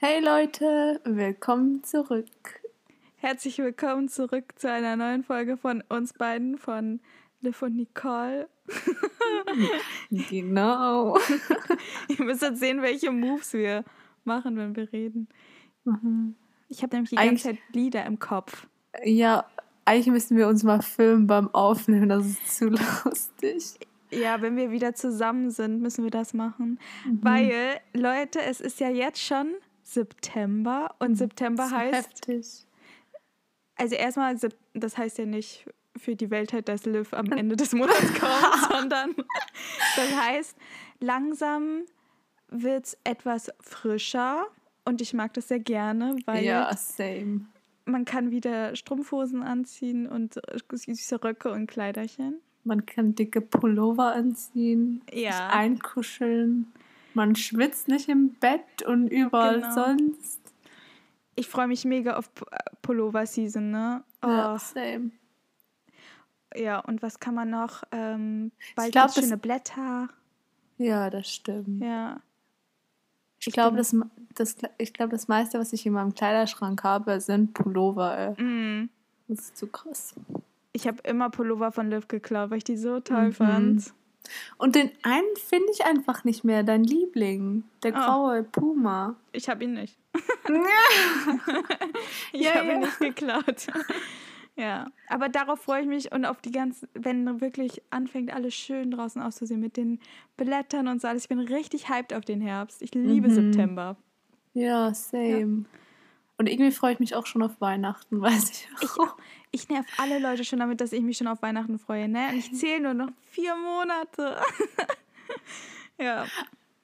Hey Leute, willkommen zurück. Herzlich willkommen zurück zu einer neuen Folge von uns beiden, von Liv und Nicole. genau. Ihr müsst jetzt sehen, welche Moves wir machen, wenn wir reden. Mhm. Ich habe nämlich die ganze Zeit Lieder im Kopf. Ja, eigentlich müssen wir uns mal filmen beim Aufnehmen, das ist zu lustig. Ja, wenn wir wieder zusammen sind, müssen wir das machen. Mhm. Weil, Leute, es ist ja jetzt schon September und mhm. September heißt. Heftig. Also erstmal, das heißt ja nicht für die Welt halt, dass Liv am Ende des Monats kommt, sondern das heißt, langsam wird es etwas frischer und ich mag das sehr gerne, weil ja, same. man kann wieder Strumpfhosen anziehen und süße Röcke und Kleiderchen. Man kann dicke Pullover anziehen, ja. sich einkuscheln. Man schwitzt nicht im Bett und überall genau. sonst. Ich freue mich mega auf Pullover-Season, ne? Oh. Ja, same. Ja, und was kann man noch? Ähm, bald gibt schöne Blätter. Ja, das stimmt. Ja. Ich, glaube, das, das, glaub, das meiste, was ich in meinem Kleiderschrank habe, sind Pullover. Mm. Das ist zu krass. Ich habe immer Pullover von Liv geklaut, weil ich die so toll mhm. fand. Und den einen finde ich einfach nicht mehr, dein Liebling, der oh. graue Puma. Ich habe ihn nicht. ich ja, habe ja. ihn nicht geklaut. Ja, aber darauf freue ich mich und auf die ganzen, wenn wirklich anfängt, alles schön draußen auszusehen mit den Blättern und so alles. Ich bin richtig hyped auf den Herbst. Ich liebe mhm. September. Ja, same. Ja. Und irgendwie freue ich mich auch schon auf Weihnachten, weiß ich auch. Ich, ich nerv alle Leute schon damit, dass ich mich schon auf Weihnachten freue, ne? Und ich zähle nur noch vier Monate. ja.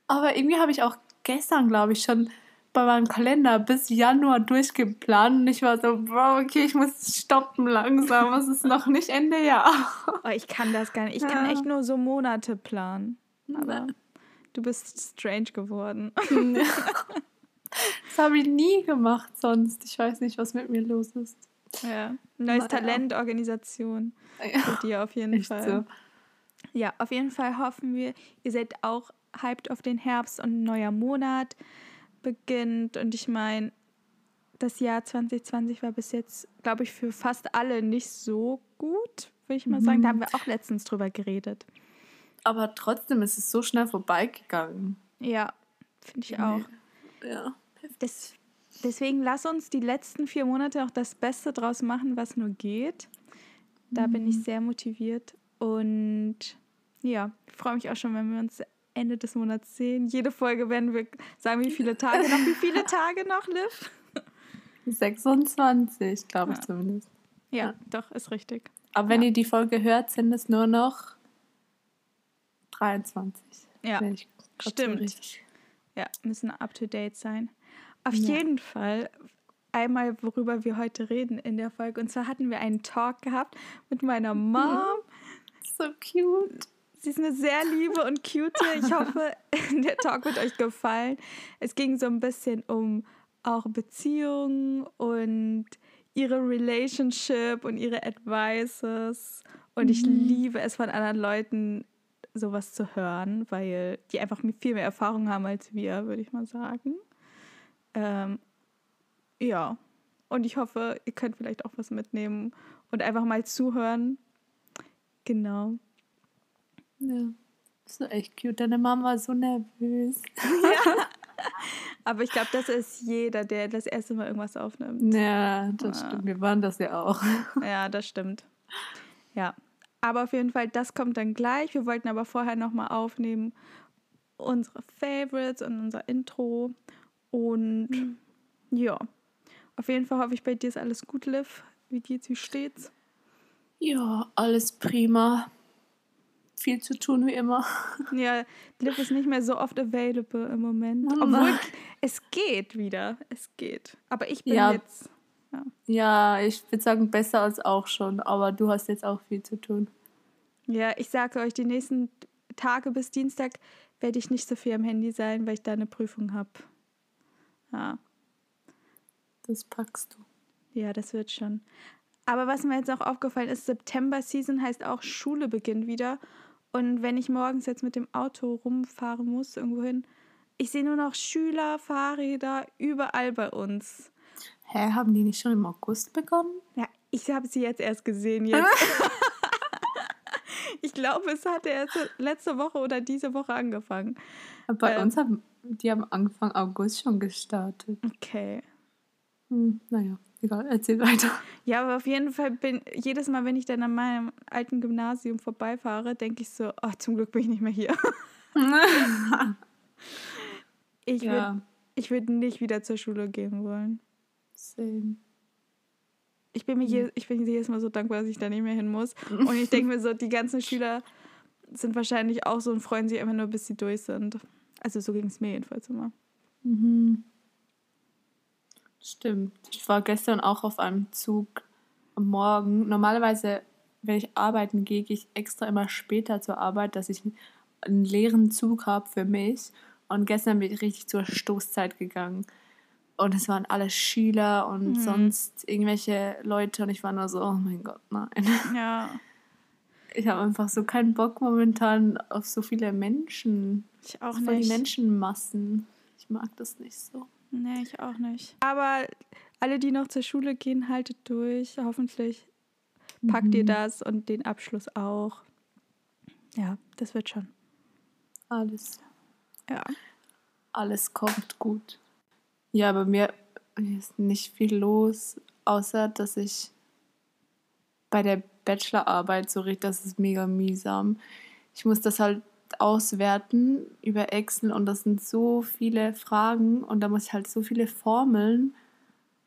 Aber irgendwie habe ich auch gestern, glaube ich, schon bei meinem Kalender bis Januar durchgeplant und ich war so, Bro, okay, ich muss stoppen langsam, es ist noch nicht Ende Jahr. Oh, ich kann das gar nicht. Ich kann echt nur so Monate planen. Aber du bist strange geworden. Das habe ich nie gemacht sonst. Ich weiß nicht, was mit mir los ist. Ja, neues Talent, Organisation. Ja. Für dir auf jeden Echt Fall. So. Ja, auf jeden Fall hoffen wir, ihr seid auch hyped auf den Herbst und ein neuer Monat beginnt. Und ich meine, das Jahr 2020 war bis jetzt, glaube ich, für fast alle nicht so gut, würde ich mal mhm. sagen. Da haben wir auch letztens drüber geredet. Aber trotzdem ist es so schnell vorbeigegangen. Ja, finde ich auch. Ja. Das, deswegen lass uns die letzten vier Monate auch das Beste draus machen, was nur geht. Da mhm. bin ich mhm. sehr motiviert und ja, ich freue mich auch schon, wenn wir uns Ende des Monats sehen. Jede Folge werden wir sagen, wie viele Tage noch, wie viele Tage noch, Liv? 26, glaube ich ja. zumindest. Ja, ja, doch, ist richtig. Aber wenn ja. ihr die Folge hört, sind es nur noch 23. Ja, stimmt. Ja, müssen up to date sein. Auf ja. jeden Fall einmal, worüber wir heute reden in der Folge. Und zwar hatten wir einen Talk gehabt mit meiner Mom. So cute. Sie ist eine sehr liebe und cute. Ich hoffe, der Talk wird euch gefallen. Es ging so ein bisschen um auch Beziehungen und ihre Relationship und ihre Advices. Und ich mhm. liebe es von anderen Leuten, sowas zu hören, weil die einfach viel mehr Erfahrung haben als wir, würde ich mal sagen. Ähm, ja, und ich hoffe, ihr könnt vielleicht auch was mitnehmen und einfach mal zuhören. Genau. Ja, so echt cute. Deine Mama war so nervös. Ja. Aber ich glaube, das ist jeder, der das erste Mal irgendwas aufnimmt. Ja, das ja. stimmt. Wir waren das ja auch. Ja, das stimmt. Ja. Aber auf jeden Fall, das kommt dann gleich. Wir wollten aber vorher nochmal aufnehmen unsere Favorites und unser Intro. Und mhm. ja, auf jeden Fall hoffe ich, bei dir ist alles gut, Liv. Wie geht's, wie steht's? Ja, alles prima. Viel zu tun wie immer. Ja, Liv ist nicht mehr so oft available im Moment. Oh Obwohl es geht wieder. Es geht. Aber ich bin ja. jetzt. Ja. ja, ich würde sagen, besser als auch schon. Aber du hast jetzt auch viel zu tun. Ja, ich sage euch, die nächsten Tage bis Dienstag werde ich nicht so viel am Handy sein, weil ich da eine Prüfung habe. Ja. Das packst du. Ja, das wird schon. Aber was mir jetzt auch aufgefallen ist, September-Season heißt auch, Schule beginnt wieder. Und wenn ich morgens jetzt mit dem Auto rumfahren muss, irgendwohin, Ich sehe nur noch Schüler, Fahrräder, überall bei uns. Hä, haben die nicht schon im August begonnen? Ja, ich habe sie jetzt erst gesehen. Jetzt. ich glaube, es hatte erst letzte Woche oder diese Woche angefangen. Bei ähm, uns haben die haben Anfang August schon gestartet. Okay. Hm, naja, egal, erzähl weiter. Ja, aber auf jeden Fall bin jedes Mal, wenn ich dann an meinem alten Gymnasium vorbeifahre, denke ich so, oh, zum Glück bin ich nicht mehr hier. ich ja. würde würd nicht wieder zur Schule gehen wollen. Same. Ich bin, mir je, ich bin jedes Mal so dankbar, dass ich da nicht mehr hin muss. Und ich denke mir so, die ganzen Schüler sind wahrscheinlich auch so und freuen sich einfach nur, bis sie durch sind. Also so ging es mir jedenfalls immer. Mhm. Stimmt. Ich war gestern auch auf einem Zug am Morgen. Normalerweise, wenn ich arbeiten gehe, gehe ich extra immer später zur Arbeit, dass ich einen leeren Zug habe für mich. Und gestern bin ich richtig zur Stoßzeit gegangen. Und es waren alle Schüler und mhm. sonst irgendwelche Leute. Und ich war nur so, oh mein Gott, nein. Ja. Ich habe einfach so keinen Bock momentan auf so viele Menschen. Ich auch nicht. die Menschenmassen. Ich mag das nicht so. Nee, ich auch nicht. Aber alle, die noch zur Schule gehen, haltet durch. Hoffentlich packt mhm. ihr das und den Abschluss auch. Ja, das wird schon. Alles. Ja. Alles kommt gut. Ja, bei mir ist nicht viel los, außer dass ich bei der Bachelorarbeit so richtig, das ist mega mühsam. Ich muss das halt auswerten über Excel und das sind so viele Fragen und da muss ich halt so viele Formeln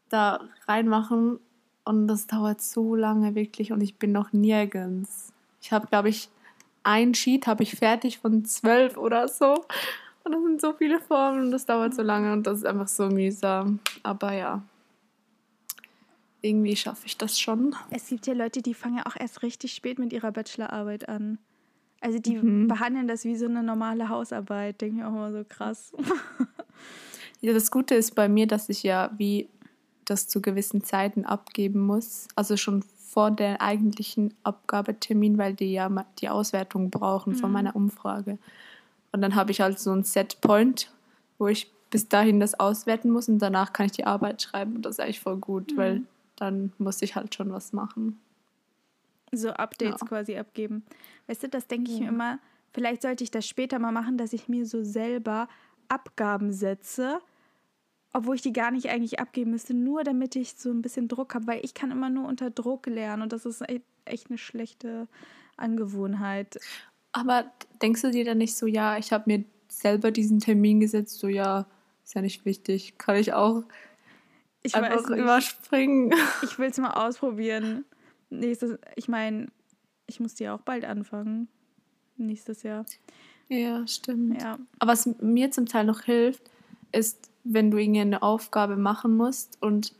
da reinmachen und das dauert so lange wirklich und ich bin noch nirgends. Ich habe, glaube ich, ein Sheet habe ich fertig von zwölf oder so und das sind so viele Formeln und das dauert so lange und das ist einfach so mühsam. Aber ja, irgendwie schaffe ich das schon. Es gibt ja Leute, die fangen ja auch erst richtig spät mit ihrer Bachelorarbeit an. Also die mhm. behandeln das wie so eine normale Hausarbeit. Denke ich auch immer so krass. ja, das Gute ist bei mir, dass ich ja wie das zu gewissen Zeiten abgeben muss. Also schon vor der eigentlichen Abgabetermin, weil die ja die Auswertung brauchen mhm. von meiner Umfrage. Und dann habe ich halt so ein Setpoint, wo ich bis dahin das auswerten muss und danach kann ich die Arbeit schreiben. Und das ist eigentlich voll gut, mhm. weil dann muss ich halt schon was machen. So Updates ja. quasi abgeben. Weißt du, das denke ich ja. mir immer, vielleicht sollte ich das später mal machen, dass ich mir so selber Abgaben setze, obwohl ich die gar nicht eigentlich abgeben müsste, nur damit ich so ein bisschen Druck habe, weil ich kann immer nur unter Druck lernen und das ist echt eine schlechte Angewohnheit. Aber denkst du dir dann nicht so, ja, ich habe mir selber diesen Termin gesetzt, so ja, ist ja nicht wichtig, kann ich auch ich einfach überspringen. Ich will es mal ausprobieren nächstes, ich meine, ich muss die auch bald anfangen. Nächstes Jahr. Ja, stimmt. Ja. Aber was mir zum Teil noch hilft, ist, wenn du irgendwie eine Aufgabe machen musst und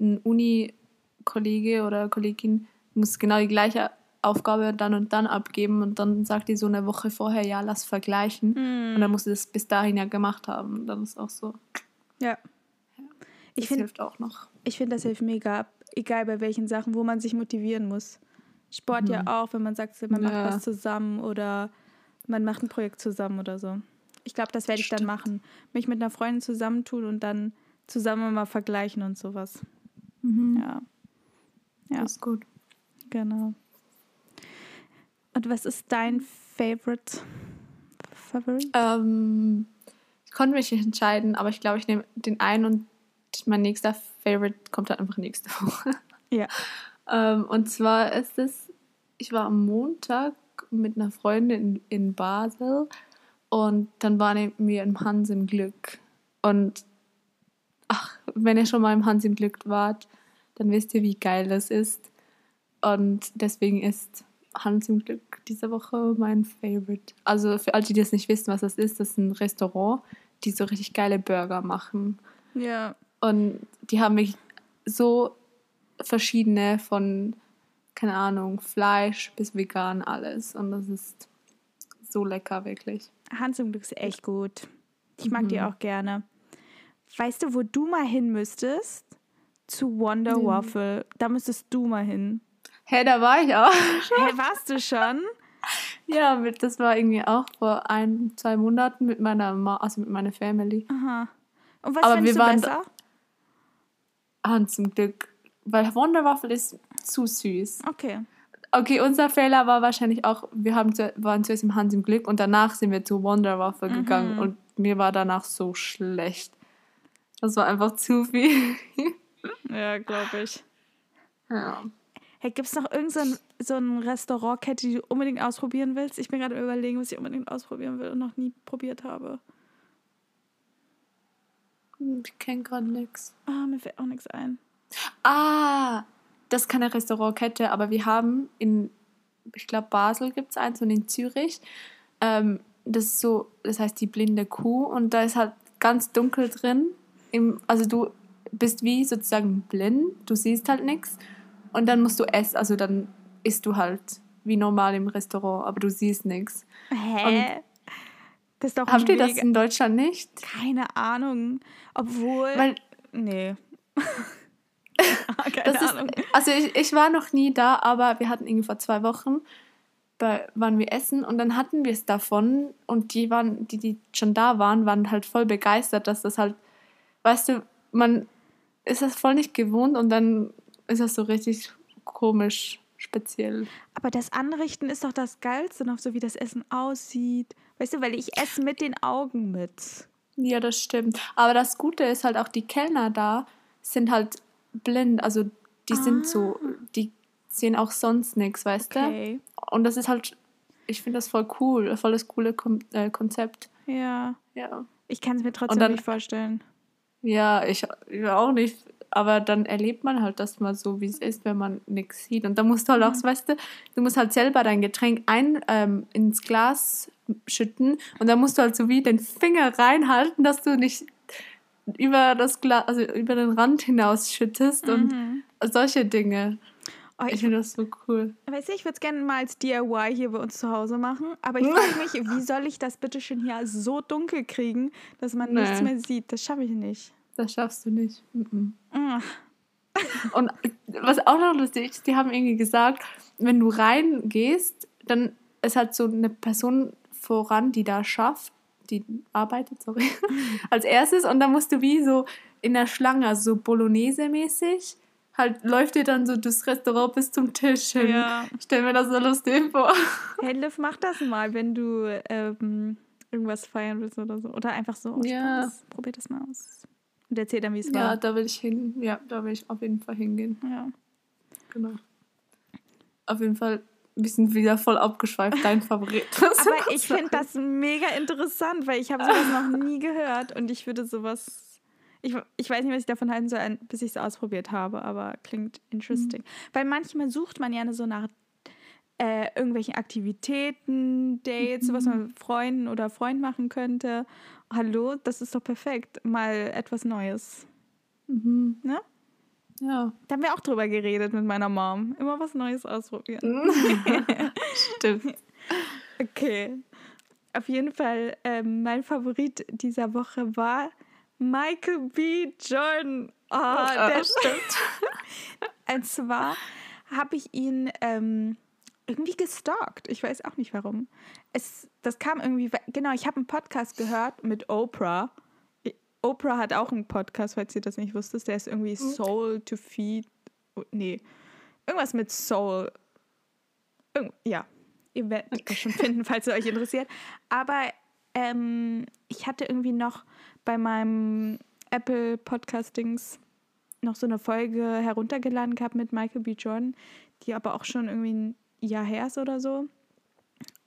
ein Uni-Kollege oder Kollegin muss genau die gleiche Aufgabe dann und dann abgeben und dann sagt die so eine Woche vorher, ja, lass vergleichen. Mm. Und dann musst du das bis dahin ja gemacht haben. Und dann ist auch so. Ja. ja das find, hilft auch noch. Ich finde, das hilft mega egal bei welchen Sachen, wo man sich motivieren muss. Sport mhm. ja auch, wenn man sagt, man ja. macht was zusammen oder man macht ein Projekt zusammen oder so. Ich glaube, das werde ich Stimmt. dann machen. Mich mit einer Freundin zusammentun und dann zusammen mal vergleichen und sowas. Mhm. Ja. Ja. Das ist gut. Genau. Und was ist dein Favorite? Favorite? Ähm, ich konnte mich nicht entscheiden, aber ich glaube, ich nehme den einen und mein nächster Favorite kommt halt einfach nächste Woche. Ja. ähm, und zwar ist es, ich war am Montag mit einer Freundin in, in Basel und dann waren wir im Hans im Glück. Und ach, wenn ihr schon mal im Hans im Glück wart, dann wisst ihr, wie geil das ist. Und deswegen ist Hans im Glück diese Woche mein Favorite. Also für alle, die das nicht wissen, was das ist, das ist ein Restaurant, die so richtig geile Burger machen. Ja. Und die haben mich so verschiedene von, keine Ahnung, Fleisch bis vegan alles. Und das ist so lecker, wirklich. Hans im Glück ist echt gut. Ich mag mhm. die auch gerne. Weißt du, wo du mal hin müsstest? Zu Wonder mhm. Waffle. Da müsstest du mal hin. Hä, hey, da war ich auch. Hä, hey, warst du schon? Ja, das war irgendwie auch vor ein, zwei Monaten mit meiner Ma also mit meiner Family. Aha. Und was Aber wir du waren besser? Hans zum Glück. Weil Wonderwaffel ist zu süß. Okay. Okay, unser Fehler war wahrscheinlich auch, wir haben zu, waren zuerst im Hans im Glück und danach sind wir zu Wonderwaffel mhm. gegangen und mir war danach so schlecht. Das war einfach zu viel. ja, glaube ich. Ja. Hey, gibt es noch irgendein so ein Restaurantkette, die du unbedingt ausprobieren willst? Ich bin gerade überlegen, was ich unbedingt ausprobieren will und noch nie probiert habe. Ich kenne gerade nichts. Ah, mir fällt auch nichts ein. Ah, das ist keine Restaurantkette, aber wir haben in, ich glaube, Basel gibt es eins und in Zürich. Ähm, das ist so, das heißt die blinde Kuh und da ist halt ganz dunkel drin. Im, also du bist wie sozusagen blind, du siehst halt nichts und dann musst du essen, also dann isst du halt wie normal im Restaurant, aber du siehst nichts. Hä? Und das ist doch Habt ihr das in Deutschland nicht? Keine Ahnung. Obwohl. Weil, nee. Keine das Ahnung. Ist, also ich, ich war noch nie da, aber wir hatten irgendwie vor zwei Wochen bei, waren wir essen und dann hatten wir es davon und die waren, die, die schon da waren, waren halt voll begeistert, dass das halt, weißt du, man ist das voll nicht gewohnt und dann ist das so richtig komisch, speziell. Aber das Anrichten ist doch das Geilste noch, so wie das Essen aussieht. Weißt du, weil ich esse mit den Augen mit. Ja, das stimmt. Aber das Gute ist halt auch, die Kellner da sind halt blind. Also die ah. sind so, ah. die sehen auch sonst nichts, weißt okay. du? Und das ist halt, ich finde das voll cool, voll das coole äh, Konzept. Ja. Ja. Ich kann es mir trotzdem dann, nicht vorstellen. Ja, ich, ich auch nicht aber dann erlebt man halt das mal so, wie es ist, wenn man nichts sieht. Und da musst du halt auch, mhm. weißt du, du musst halt selber dein Getränk ein ähm, ins Glas schütten und dann musst du halt so wie den Finger reinhalten, dass du nicht über das Glas, also über den Rand hinaus schüttest mhm. und solche Dinge. Oh, ich, ich finde das so cool. Weißt du, ich würde es gerne mal als DIY hier bei uns zu Hause machen, aber ich frage mich, wie soll ich das bitte schön hier so dunkel kriegen, dass man nee. nichts mehr sieht? Das schaffe ich nicht. Das schaffst du nicht. Mm -mm. Und was auch noch lustig ist, die haben irgendwie gesagt, wenn du reingehst, dann ist halt so eine Person voran, die da schafft, die arbeitet, sorry, als erstes. Und dann musst du wie so in der Schlange, also so Bolognese-mäßig, halt läuft dir dann so das Restaurant bis zum Tisch hin. Ja. Ich stell mir das so lustig vor. Hey Liv, mach das mal, wenn du ähm, irgendwas feiern willst oder so. Oder einfach so. Ja. Probier das mal aus. Und erzähl dann, wie es war. Ja, da will ich hin. Ja, da will ich auf jeden Fall hingehen. Ja. Genau. Auf jeden Fall, wir sind wieder voll abgeschweift, dein Favorit. Aber ich finde das mega interessant, weil ich habe sowas noch nie gehört und ich würde sowas. Ich, ich weiß nicht, was ich davon halten soll, bis ich es ausprobiert habe, aber klingt interesting. Mhm. Weil manchmal sucht man ja so nach äh, irgendwelchen Aktivitäten, Dates, mhm. was man mit Freunden oder Freund machen könnte hallo, das ist doch perfekt. Mal etwas Neues. Mhm. Ne? Ja. Da haben wir auch drüber geredet mit meiner Mom. Immer was Neues ausprobieren. Stimmt. Okay. Auf jeden Fall, ähm, mein Favorit dieser Woche war Michael B. Jordan. Oh, oh der stimmt. Und zwar habe ich ihn ähm, irgendwie gestalkt. Ich weiß auch nicht warum. Es, das kam irgendwie, genau, ich habe einen Podcast gehört mit Oprah. Oprah hat auch einen Podcast, falls ihr das nicht wusstet. Der ist irgendwie. Soul to Feed. Oh, nee, irgendwas mit Soul. Irgend, ja, ihr werdet okay. das schon finden, falls es euch interessiert. Aber ähm, ich hatte irgendwie noch bei meinem Apple Podcastings noch so eine Folge heruntergeladen gehabt mit Michael B. Jordan, die aber auch schon irgendwie ein Jahr her ist oder so.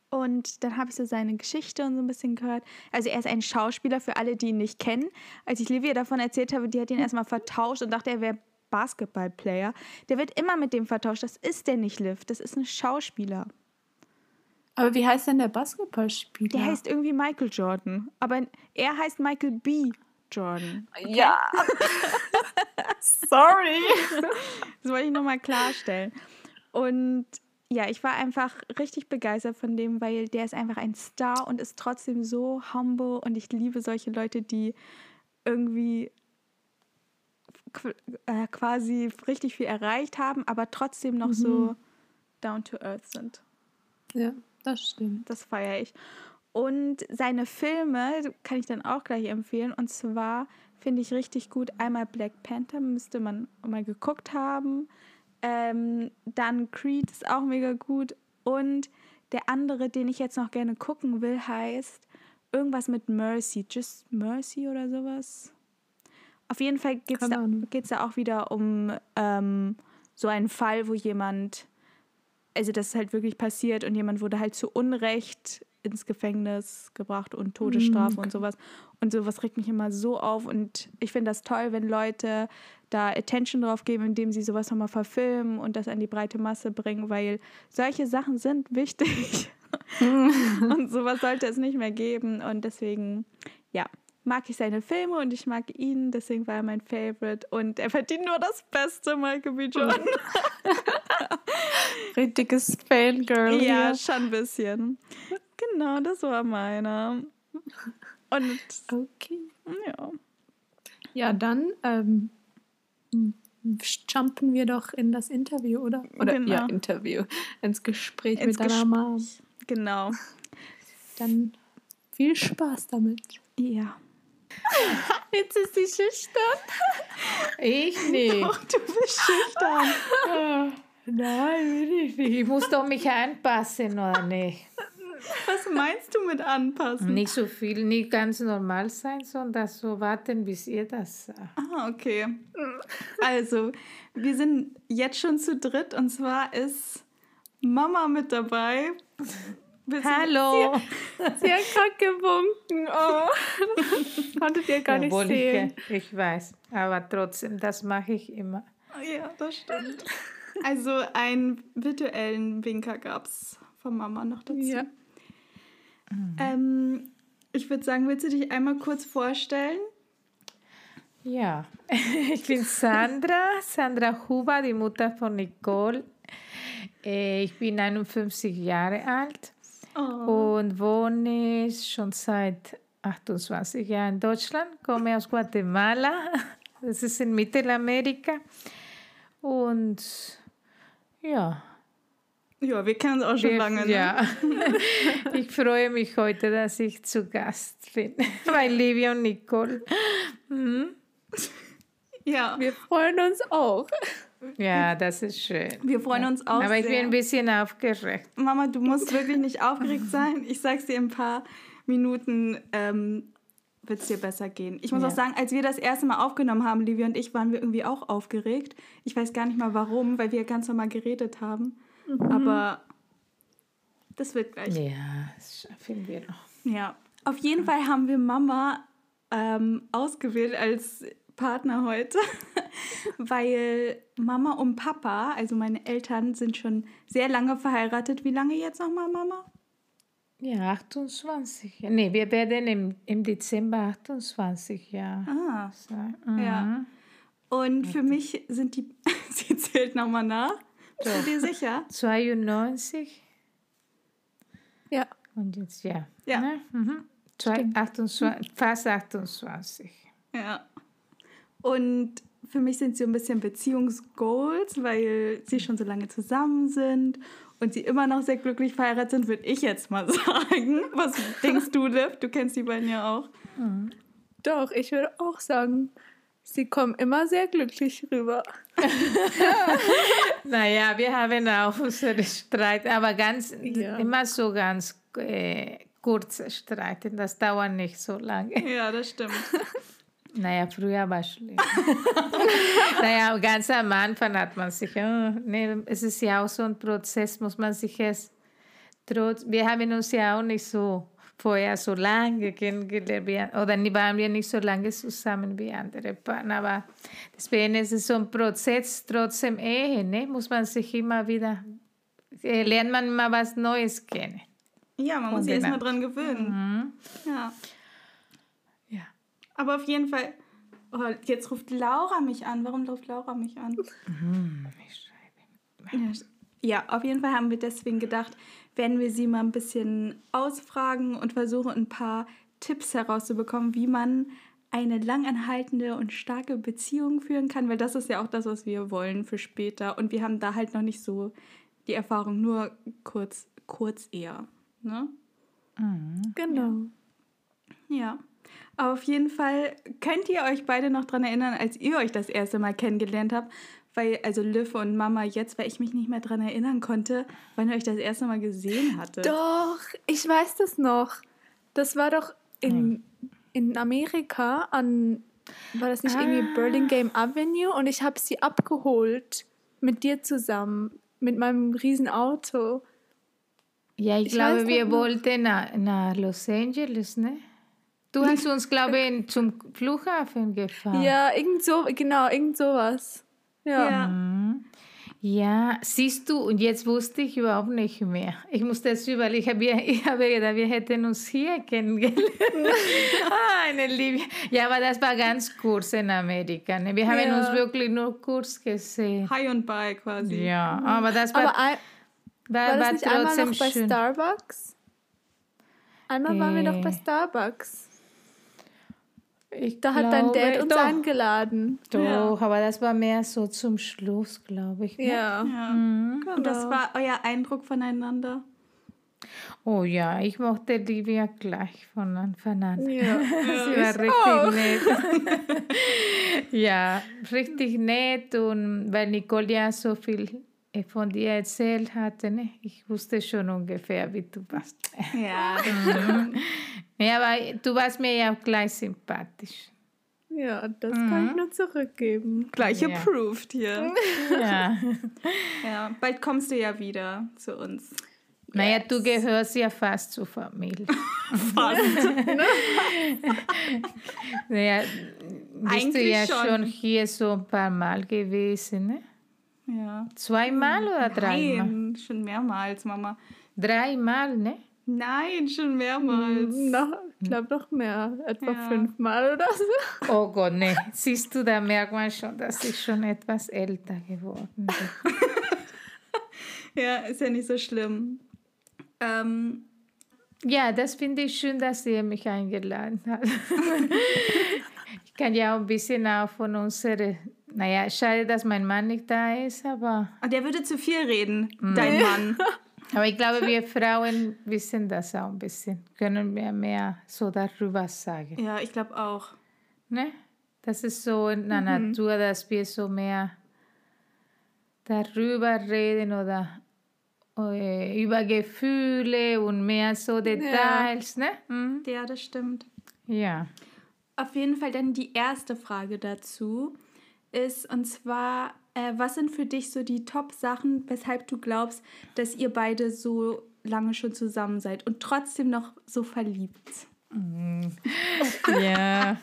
Und dann habe ich so seine Geschichte und so ein bisschen gehört. Also er ist ein Schauspieler für alle, die ihn nicht kennen. Als ich Livia davon erzählt habe, die hat ihn erstmal vertauscht und dachte, er wäre Basketballplayer. Der wird immer mit dem vertauscht. Das ist der nicht, Liv. Das ist ein Schauspieler. Aber wie heißt denn der Basketballspieler? Der heißt irgendwie Michael Jordan. Aber er heißt Michael B. Jordan. Okay? Ja. Sorry. Das wollte ich nochmal klarstellen. Und ja, ich war einfach richtig begeistert von dem, weil der ist einfach ein Star und ist trotzdem so humble und ich liebe solche Leute, die irgendwie äh, quasi richtig viel erreicht haben, aber trotzdem noch mhm. so down to earth sind. Ja, das stimmt. Das feiere ich. Und seine Filme kann ich dann auch gleich empfehlen. Und zwar finde ich richtig gut. Einmal Black Panther müsste man mal geguckt haben. Ähm, dann Creed ist auch mega gut. Und der andere, den ich jetzt noch gerne gucken will, heißt irgendwas mit Mercy. Just Mercy oder sowas. Auf jeden Fall geht es da, geht's da auch wieder um ähm, so einen Fall, wo jemand, also das ist halt wirklich passiert und jemand wurde halt zu Unrecht ins Gefängnis gebracht und Todesstrafe okay. und sowas. Und sowas regt mich immer so auf. Und ich finde das toll, wenn Leute da Attention drauf geben, indem sie sowas nochmal verfilmen und das an die breite Masse bringen, weil solche Sachen sind wichtig. und sowas sollte es nicht mehr geben. Und deswegen, ja, mag ich seine Filme und ich mag ihn, deswegen war er mein Favorite. Und er verdient nur das Beste, Michael B. Jordan. Richtiges Fangirl. Ja, hier. schon ein bisschen. Genau, das war meiner. Und okay. Ja. Ja, dann ähm, jumpen wir doch in das Interview, oder? Oder genau. ja, Interview. Ins Gespräch Ins mit deiner Mom. Genau. Dann viel Spaß damit. Ja. Jetzt ist sie schüchtern. Ich nicht. Doch, du bist schüchtern. Nein, ich nicht. Ich muss doch mich anpassen, oder nicht? Was meinst du mit anpassen? Nicht so viel, nicht ganz normal sein, sondern so warten, bis ihr das sagt. Ah, okay. Also, wir sind jetzt schon zu dritt und zwar ist Mama mit dabei. Hallo. Sie, sie hat gerade gewunken. Oh. Das konntet ihr gar Jawohl, nicht sehen. Ich, ich weiß, aber trotzdem, das mache ich immer. Ja, das stimmt. Also einen virtuellen Winker gab es von Mama noch dazu. Ja. Mhm. Ähm, ich würde sagen, willst du dich einmal kurz vorstellen? Ja, ich bin Sandra, Sandra Huber, die Mutter von Nicole. Äh, ich bin 51 Jahre alt oh. und wohne schon seit 28 Jahren in Deutschland, komme aus Guatemala, das ist in Mittelamerika. Und ja, ja, wir kennen es auch schon wir, lange. Ne? Ja, ich freue mich heute, dass ich zu Gast bin bei Livia und Nicole. Mhm. Ja, wir freuen uns auch. Ja, das ist schön. Wir freuen uns auch. Aber ich bin ein bisschen aufgeregt. Mama, du musst wirklich nicht aufgeregt sein. Ich sag's dir in ein paar Minuten. Ähm, wird es dir besser gehen. Ich muss ja. auch sagen, als wir das erste Mal aufgenommen haben, Livia und ich, waren wir irgendwie auch aufgeregt. Ich weiß gar nicht mal warum, weil wir ganz normal geredet haben. Mhm. Aber das wird gleich. Ja, das schaffen wir noch. Ja, auf jeden Fall haben wir Mama ähm, ausgewählt als Partner heute, weil Mama und Papa, also meine Eltern, sind schon sehr lange verheiratet. Wie lange jetzt nochmal, Mama? Ja, 28. Nee, wir werden im, im Dezember 28, ja. Ah, so, mhm. ja. Und für mich sind die, sie zählt nochmal nach, bist du dir sicher? 92. Ja. Und jetzt, ja. Ja. Ne? Mhm. 28, fast 28. Ja. Und für mich sind sie ein bisschen Beziehungsgoals, weil sie schon so lange zusammen sind und sie immer noch sehr glücklich verheiratet sind, würde ich jetzt mal sagen. Was denkst du, Liv? Du kennst die beiden ja auch. Mhm. Doch, ich würde auch sagen, Sie kommen immer sehr glücklich rüber. naja, wir haben auch unsere Streit, aber ganz, ja. immer so ganz äh, kurze Streiten. Das dauert nicht so lange. Ja, das stimmt. Naja, früher war es schlimm. naja, ganz am Anfang hat man sich, oh, nee, es ist ja auch so ein Prozess, muss man sich erst, trotz, wir haben uns ja auch nicht so vorher so lange kennengelernt oder waren wir nicht so lange zusammen wie andere Partner. Aber deswegen ist es so ein Prozess trotzdem Ehe, ne? muss man sich immer wieder, äh, lernt man immer was Neues kennen. Ja, man muss sich erstmal dran gewöhnen. Mhm. Ja. Aber auf jeden Fall, oh, jetzt ruft Laura mich an. Warum ruft Laura mich an? Mhm, ich schreibe. Ja, ja, auf jeden Fall haben wir deswegen gedacht, werden wir sie mal ein bisschen ausfragen und versuchen ein paar Tipps herauszubekommen, wie man eine langanhaltende und starke Beziehung führen kann, weil das ist ja auch das, was wir wollen für später. Und wir haben da halt noch nicht so die Erfahrung, nur kurz, kurz eher. Ne? Mhm. Genau. Ja. Aber auf jeden Fall könnt ihr euch beide noch daran erinnern, als ihr euch das erste Mal kennengelernt habt, weil, also Liv und Mama jetzt, weil ich mich nicht mehr daran erinnern konnte, wann ihr euch das erste Mal gesehen hattet. Doch, ich weiß das noch. Das war doch in, in Amerika an, war das nicht ah. irgendwie Burlingame Avenue? Und ich habe sie abgeholt mit dir zusammen, mit meinem riesen Auto. Ja, ich, ich glaube, wir wollten nach, nach Los Angeles, ne? Du hast uns, glaube ich, zum Flughafen gefahren. Ja, irgend so, genau, irgend sowas. Ja. Ja. Mhm. ja. siehst du, und jetzt wusste ich überhaupt nicht mehr. Ich musste es überlegen, ich habe, ich habe gedacht, wir hätten uns hier kennengelernt. ah, eine Liebe. Ja, aber das war ganz kurz in Amerika. Ne? Wir haben ja. uns wirklich nur kurz gesehen. High und by quasi. Ja, aber das war, aber war, war, das nicht einmal noch bei schön. Starbucks? Einmal waren wir doch bei äh. Starbucks. Ich da hat dein Dad uns doch, eingeladen. Doch, ja. aber das war mehr so zum Schluss, glaube ich. Ne? Ja. ja. Mhm. Genau. Und das war euer Eindruck voneinander? Oh ja, ich mochte Livia gleich von Anfang an. Ja, Sie war richtig nett. ja, richtig nett und weil Nicole ja so viel von dir erzählt hatte, ne? ich wusste schon ungefähr, wie du warst. Ja. Ja, aber du warst mir ja auch gleich sympathisch. Ja, das mhm. kann ich nur zurückgeben. Gleich ja. approved hier. ja. ja. Bald kommst du ja wieder zu uns. Naja, yes. du gehörst ja fast zur Familie. fast. naja, bist Eigentlich du ja schon. schon hier so ein paar Mal gewesen, ne? Ja. Zweimal oder dreimal? Nein, schon mehrmals, Mama. Dreimal, ne? Nein, schon mehrmals. Noch, ich glaube noch mehr, etwa ja. fünfmal oder so. Oh Gott, ne. Siehst du, da merkt man schon, dass ich schon etwas älter geworden bin. ja, ist ja nicht so schlimm. Ähm, ja, das finde ich schön, dass ihr mich eingeladen habt. ich kann ja auch ein bisschen auch von unserer naja, schade, dass mein Mann nicht da ist, aber. Ah, der würde zu viel reden, mhm. dein Mann. Aber ich glaube, wir Frauen wissen das auch ein bisschen. Können wir mehr so darüber sagen. Ja, ich glaube auch. Ne? Das ist so in der mhm. Natur, dass wir so mehr darüber reden oder äh, über Gefühle und mehr so Details, ja. ne? Mhm. Ja, das stimmt. Ja. Auf jeden Fall dann die erste Frage dazu ist, und zwar, äh, was sind für dich so die Top-Sachen, weshalb du glaubst, dass ihr beide so lange schon zusammen seid und trotzdem noch so verliebt? Mm. Ja,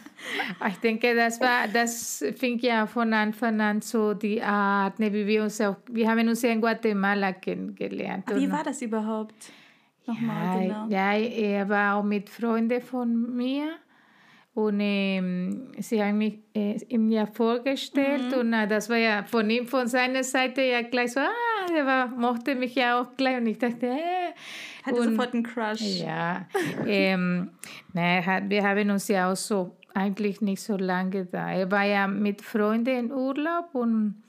ich denke, das war, das fing ja von Anfang an so die Art, ne, wie wir uns auch, wir haben uns ja in Guatemala kennengelernt. Wie war das überhaupt? Nochmal, ja, genau. Ja, er war auch mit Freunden von mir und ähm, sie haben mich äh, ihm ja vorgestellt mhm. und äh, das war ja von ihm, von seiner Seite ja gleich so, ah, er war, mochte mich ja auch gleich und ich dachte, äh. Hatte und, sofort einen Crush. Ja, ähm, naja, wir haben uns ja auch so eigentlich nicht so lange da. Er war ja mit Freunden in Urlaub und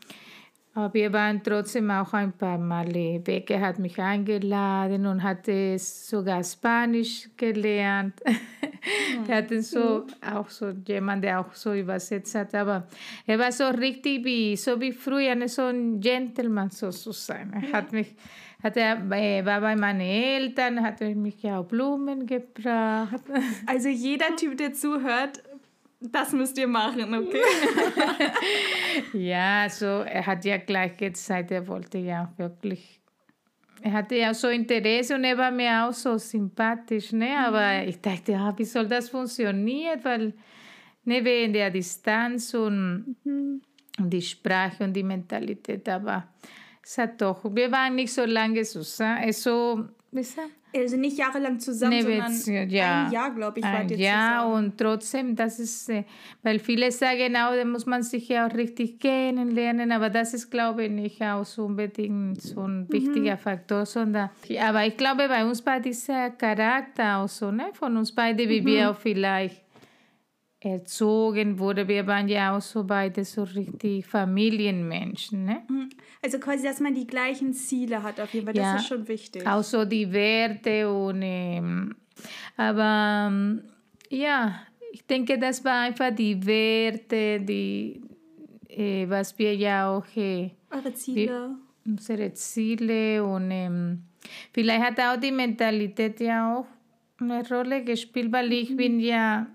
aber wir waren trotzdem auch ein paar Mal weg. Er hat mich eingeladen und hatte sogar Spanisch gelernt. Mhm. er hatte so auch so jemand, der auch so übersetzt hat. Aber er war so richtig wie, so wie früher, ne, so ein Gentleman sozusagen. Er hat mich, hat er, er war bei meinen Eltern, hat mich ja auch Blumen gebracht. Also jeder Typ, der zuhört, das müsst ihr machen, okay? ja, so er hat ja gleich gezeigt, er wollte ja wirklich. Er hatte ja so Interesse und er war mir auch so sympathisch, ne? Aber mhm. ich dachte, ja, wie soll das funktionieren? Weil ne, wegen der Distanz und, mhm. und die Sprache und die Mentalität, aber es hat doch, wir waren nicht so lange zusammen, so, sagt also nicht jahrelang zusammen, nee, sondern ja, ein Jahr, glaube ich, war ihr Ja, zusammen. und trotzdem, das ist, äh, weil viele sagen auch, da muss man sich ja auch richtig kennenlernen, aber das ist, glaube ich, nicht auch so unbedingt so ein mhm. wichtiger Faktor, sondern, aber ich glaube, bei uns war dieser Charakter auch so, ne, von uns beide, wie mhm. wir auch vielleicht erzogen wurde. Wir waren ja auch so beide so richtig Familienmenschen. Ne? Mhm. Also quasi, dass man die gleichen Ziele hat auf jeden Fall, ja, das ist schon wichtig. Auch so die Werte und ähm, aber ähm, ja, ich denke, das war einfach die Werte, die äh, was wir ja auch äh, eure Ziele, die, unsere Ziele und ähm, vielleicht hat auch die Mentalität ja auch eine Rolle gespielt, weil ich mhm. bin ja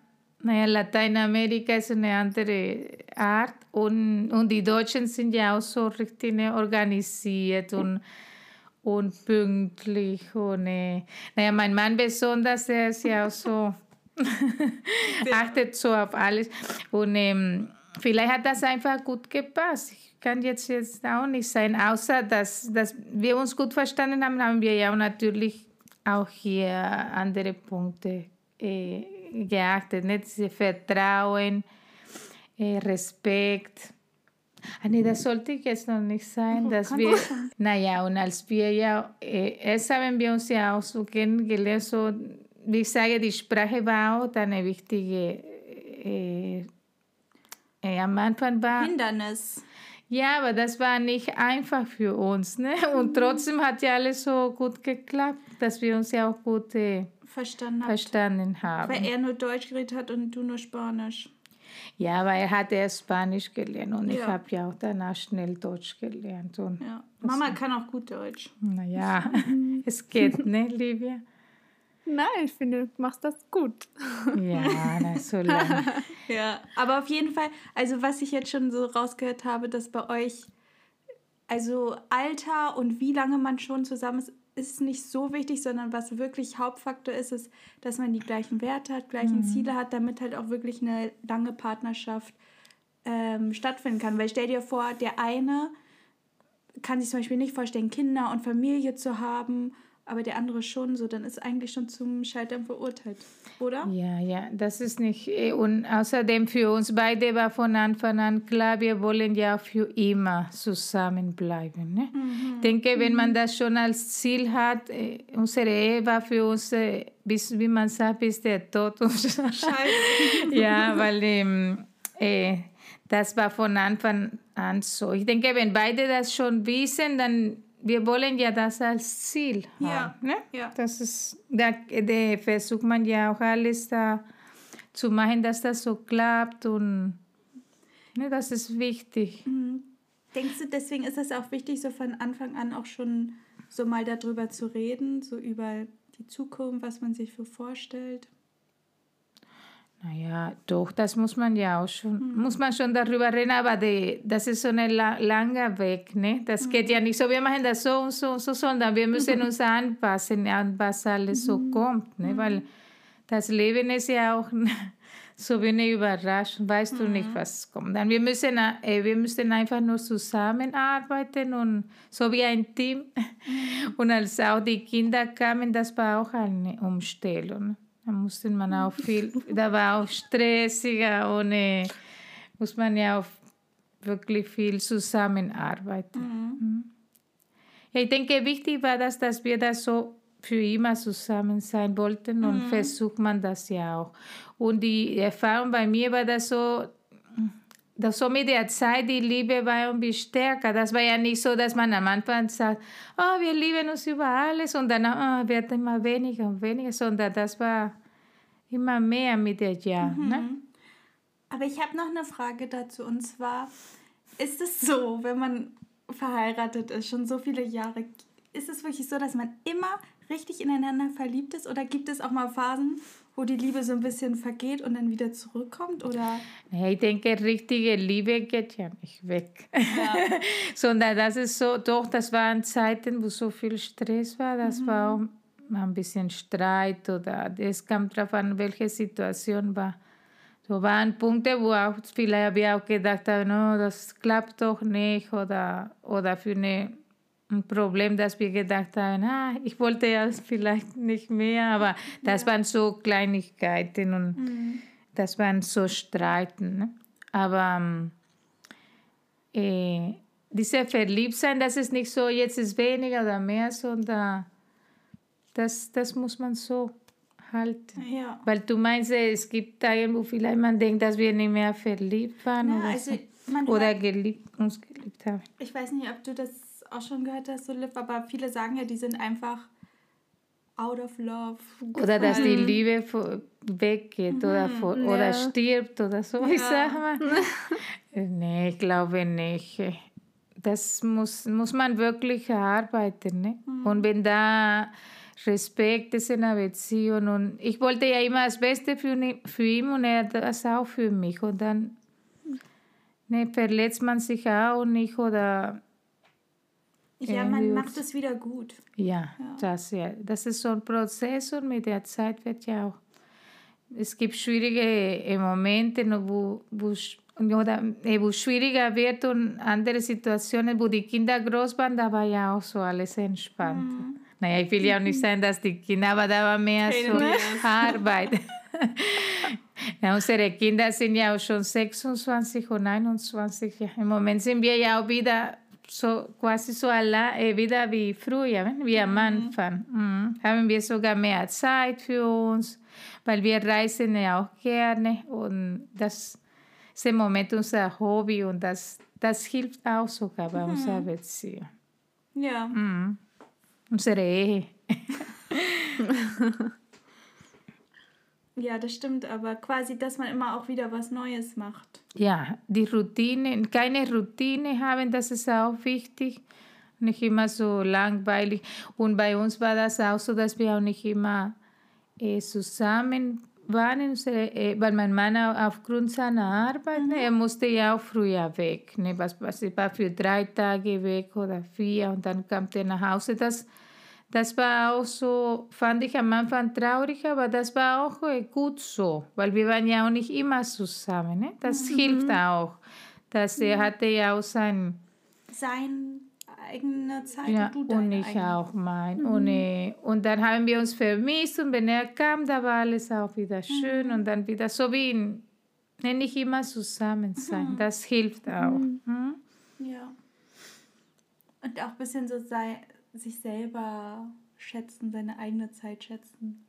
naja, Lateinamerika ist eine andere Art und, und die Deutschen sind ja auch so richtig organisiert und, und pünktlich. Und, äh, naja, mein Mann besonders, der ist ja auch so, achtet so auf alles. Und ähm, vielleicht hat das einfach gut gepasst. Ich kann jetzt, jetzt auch nicht sein, außer dass, dass wir uns gut verstanden haben, haben wir ja auch natürlich auch hier andere Punkte äh, geachtet, nicht? Diese Vertrauen, äh, Respekt. Ah, nee, das sollte jetzt noch nicht sein, dass wir, naja, und als wir ja, äh, erst haben wir uns ja auch so kennengelernt, so, wie ich sage, die Sprache war auch eine wichtige, äh, äh, am Anfang war. Hindernis. Ja, aber das war nicht einfach für uns, ne? Und mhm. trotzdem hat ja alles so gut geklappt, dass wir uns ja auch gut äh, verstanden, verstanden haben. Weil er nur Deutsch geredet hat und du nur Spanisch. Ja, weil er hat erst Spanisch gelernt und ja. ich habe ja auch danach schnell Deutsch gelernt. Und ja. Mama kann auch gut Deutsch. Naja, es geht, ne, Livia? Nein, ich finde, du machst das gut. Ja, na, so lange. ja, aber auf jeden Fall, also was ich jetzt schon so rausgehört habe, dass bei euch, also Alter und wie lange man schon zusammen ist, ist nicht so wichtig, sondern was wirklich Hauptfaktor ist, ist, dass man die gleichen Werte hat, gleichen mhm. Ziele hat, damit halt auch wirklich eine lange Partnerschaft ähm, stattfinden kann. Weil stell dir vor, der eine kann sich zum Beispiel nicht vorstellen, Kinder und Familie zu haben aber der andere schon so, dann ist eigentlich schon zum Scheitern verurteilt, oder? Ja, ja, das ist nicht. Eh, und außerdem für uns beide war von Anfang an klar, wir wollen ja für immer zusammenbleiben. Ne? Mhm. Ich denke, wenn man mhm. das schon als Ziel hat, eh, unsere Ehe war für uns, eh, bis, wie man sagt, bis der Tod uns. Ja, weil ähm, äh, das war von Anfang an so. Ich denke, wenn beide das schon wissen, dann wir wollen ja das als Ziel ja. haben. Ne? Ja. Das ist, da, da versucht man ja auch alles da zu machen, dass das so klappt und ne, das ist wichtig. Mhm. Denkst du, deswegen ist es auch wichtig, so von Anfang an auch schon so mal darüber zu reden, so über die Zukunft, was man sich so vorstellt? Naja, doch, das muss man ja auch schon, mhm. muss man schon darüber reden, aber die, das ist so ein la langer Weg, ne? Das mhm. geht ja nicht so, wir machen das so und so und so, sondern wir müssen uns anpassen, an was alles so mhm. kommt, ne? Weil das Leben ist ja auch so wie eine Überraschung, weißt du nicht, was kommt. Dann wir müssen, äh, wir müssen einfach nur zusammenarbeiten und so wie ein Team. Und als auch die Kinder kamen, das war auch eine Umstellung. Da musste man auch viel, da war auch stressiger äh, muss man ja auch wirklich viel zusammenarbeiten. Mhm. mhm. Ja, ich denke, wichtig war das, dass wir das so für immer zusammen sein wollten und mhm. versucht man das ja auch. Und die Erfahrung bei mir war das so, dass so mit der Zeit die Liebe war irgendwie stärker. Das war ja nicht so, dass man am Anfang sagt, oh, wir lieben uns über alles und dann oh, wird immer weniger und weniger, sondern das war immer mehr mit der Jahr. Mhm. Ne? Aber ich habe noch eine Frage dazu und zwar, ist es so, wenn man verheiratet ist, schon so viele Jahre, ist es wirklich so, dass man immer richtig ineinander verliebt ist oder gibt es auch mal Phasen, wo die Liebe so ein bisschen vergeht und dann wieder zurückkommt? Oder? Ja, ich denke, richtige Liebe geht ja nicht weg. Ja. Sondern das ist so, doch, das waren Zeiten, wo so viel Stress war, das mhm. war auch ein bisschen Streit oder es kam darauf an, welche Situation war. So waren Punkte, wo auch vielleicht wir auch gedacht haben, no, das klappt doch nicht oder, oder für eine ein Problem, dass wir gedacht haben, ah, ich wollte ja vielleicht nicht mehr, aber das ja. waren so Kleinigkeiten und mhm. das waren so Streiten. Ne? Aber ähm, äh, diese Verliebtsein, das ist nicht so, jetzt ist weniger oder mehr, sondern das, das muss man so halten. Ja. Weil du meinst, es gibt da irgendwo vielleicht, man denkt, dass wir nicht mehr verliebt waren ja, oder, also so. oder geliebt, uns geliebt haben. Ich weiß nicht, ob du das auch schon gehört hast, so Liv, aber viele sagen ja, die sind einfach out of love. Gefallen. Oder dass die Liebe weggeht mhm, oder, vor, ja. oder stirbt oder so, ja. ich sag mal. nee, ich glaube nicht. Das muss, muss man wirklich erarbeiten. Ne? Mhm. Und wenn da Respekt ist in einer Beziehung und ich wollte ja immer das Beste für, für ihn und er das auch für mich. Und dann ne, verletzt man sich auch nicht oder ja, man macht es wieder gut. Ja, ja, Das, ja, das ist so ein Prozess und mit der Zeit wird ja auch. Es gibt schwierige Momente, wo, wo, oder, wo schwieriger wird und andere Situationen, wo die Kinder groß waren, da war ja auch so alles entspannt. Mhm. Naja, ich will ja auch nicht sagen, dass die Kinder, aber da war mehr so Arbeit. ja, unsere Kinder sind ja auch schon 26 und 21. Ja. Im Moment sind wir ja auch wieder so quasi so alla, eh, wieder wie früher, wie am Anfang. Mhm. Haben wir sogar mehr Zeit für uns, weil wir reisen ja auch gerne und das ist im Moment unser Hobby und das, das hilft auch sogar bei mhm. unserer Beziehung. Ja. Mhm. Unsere Ehe. Ja, das stimmt, aber quasi, dass man immer auch wieder was Neues macht. Ja, die Routine, keine Routine haben, das ist auch wichtig. Nicht immer so langweilig. Und bei uns war das auch so, dass wir auch nicht immer äh, zusammen waren, äh, weil mein Mann aufgrund seiner Arbeit, mhm. ne, er musste ja auch früher weg. Ne, was, was, war für drei Tage weg oder vier und dann kam er nach Hause. Das, das war auch so, fand ich am Anfang traurig, aber das war auch gut so, weil wir waren ja auch nicht immer zusammen. Ne? Das mhm. hilft auch. Dass er mhm. hatte ja auch sein... Sein eigene Zeit ja, und und ich eigene. auch mein. Mhm. Und, äh, und dann haben wir uns vermisst und wenn er kam, da war alles auch wieder schön mhm. und dann wieder so wie in, nicht immer zusammen sein. Mhm. Das hilft auch. Mhm. Hm? Ja. Und auch ein bisschen so sei, sich selber schätzen, seine eigene Zeit schätzen.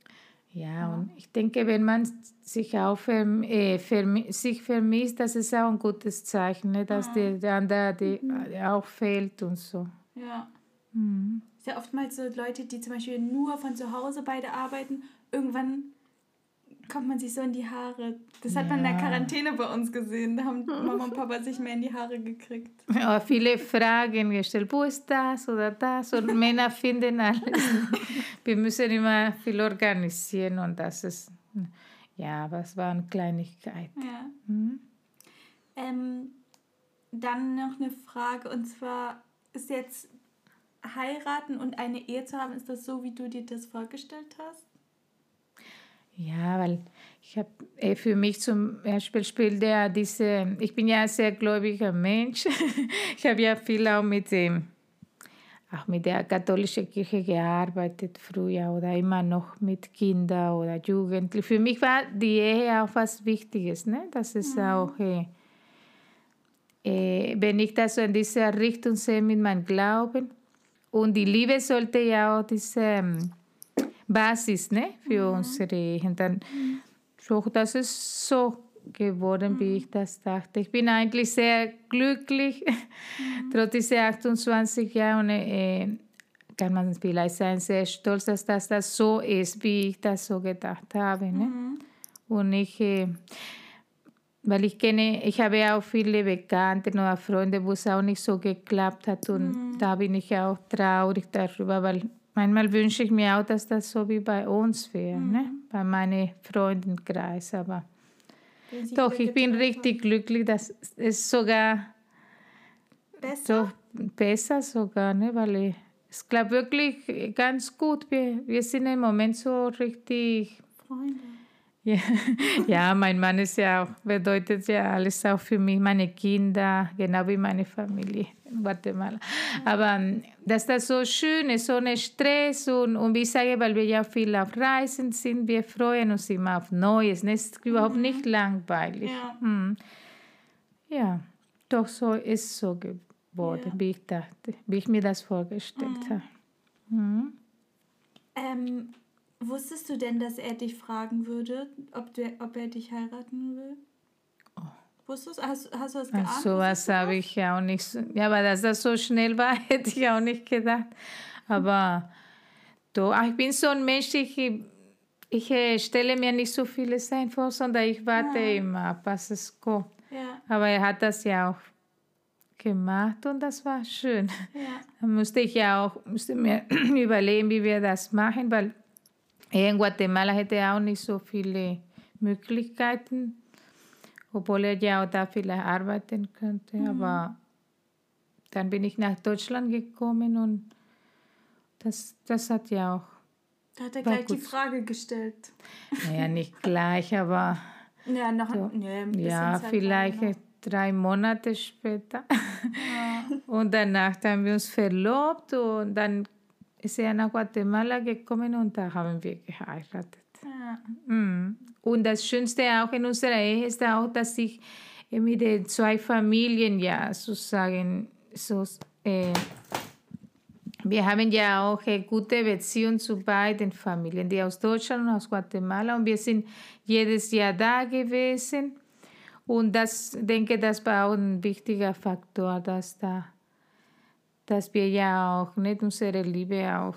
Ja, ja. und ich denke, wenn man sich auch verm äh, verm sich vermisst, das ist auch ein gutes Zeichen, ne? dass ja. der andere die, mhm. auch fehlt und so. Ja. Mhm. Es ist ja oftmals so Leute, die zum Beispiel nur von zu Hause beide arbeiten, irgendwann kommt man sich so in die Haare. Das hat ja. man in der Quarantäne bei uns gesehen. Da haben Mama und Papa sich mehr in die Haare gekriegt. Ja, viele Fragen gestellt. Wo ist das oder das? Und Männer finden alles. Wir müssen immer viel organisieren und das ist. Ja, aber es war eine Kleinigkeit. Ja. Mhm. Ähm, dann noch eine Frage und zwar ist jetzt heiraten und eine Ehe zu haben, ist das so, wie du dir das vorgestellt hast? Ja, weil ich habe äh, für mich zum Beispiel spielt der diese, ich bin ja ein sehr gläubiger Mensch. ich habe ja viel auch mit dem, auch mit der katholischen Kirche gearbeitet früher oder immer noch mit Kindern oder Jugendlichen. Für mich war die Ehe auch was Wichtiges, ne? Das ist mhm. auch, äh, äh, wenn ich das so in dieser Richtung sehe mit meinem Glauben und die Liebe sollte ja auch diese ähm, Basis ne, für mhm. unsere. Dann, so, das ist so geworden, wie ich das dachte. Ich bin eigentlich sehr glücklich, mhm. trotz dieser 28 Jahre. Und, äh, kann man vielleicht sein, sehr stolz, dass das, das so ist, wie ich das so gedacht habe. Ne? Mhm. Und ich, äh, weil ich kenne, ich habe auch viele Bekannte oder Freunde, wo es auch nicht so geklappt hat. Und mhm. da bin ich auch traurig darüber, weil Manchmal wünsche ich mir auch, dass das so wie bei uns wäre, mhm. ne? bei meinem Freundenkreis. Aber doch, ich bin richtig glücklich, dass es sogar besser, so besser sogar, ne? weil ich, es klappt wirklich ganz gut. Wir, wir sind im Moment so richtig Freunde. Ja, ja, mein Mann ist ja auch, bedeutet ja alles auch für mich, meine Kinder, genau wie meine Familie in Guatemala. Aber ähm, dass das so schön ist, ohne Stress und, und wie ich sage, weil wir ja viel auf Reisen sind, wir freuen uns immer auf Neues. Es ist überhaupt mhm. nicht langweilig. Ja. Hm. ja, doch so ist es so geworden, ja. wie ich dachte, wie ich mir das vorgestellt mhm. habe. Mhm. Ähm, wusstest du denn, dass er dich fragen würde, ob, der, ob er dich heiraten will? Oh. Wusstest du Hast, hast du das geahnt? Ach, sowas habe ich ja auch nicht. So, ja, aber dass das so schnell war, hätte ich auch nicht gedacht. Aber do, ach, ich bin so ein Mensch, ich, ich äh, stelle mir nicht so vieles ein vor, sondern ich warte ja. immer was es kommt. Ja. Aber er hat das ja auch gemacht und das war schön. Ja. Dann musste ich ja auch musste mir überlegen, wie wir das machen, weil in Guatemala hätte er auch nicht so viele Möglichkeiten, obwohl er ja auch da vielleicht arbeiten könnte. Mhm. Aber dann bin ich nach Deutschland gekommen und das, das hat ja auch. Da hat er gleich gut. die Frage gestellt. Naja, nicht gleich, aber. Ja, noch so, nee, ein Ja, vielleicht noch. drei Monate später. Ja. Und danach haben wir uns verlobt und dann ist er nach Guatemala gekommen und da haben wir geheiratet. Ja. Mm. Und das Schönste auch in unserer Ehe ist auch, dass ich mit den zwei Familien ja sozusagen so äh, wir haben ja auch eine gute Beziehung zu beiden Familien, die aus Deutschland und aus Guatemala. Und wir sind jedes Jahr da gewesen. Und das denke, das war auch ein wichtiger Faktor, dass, da, dass wir ja auch nicht unsere Liebe auch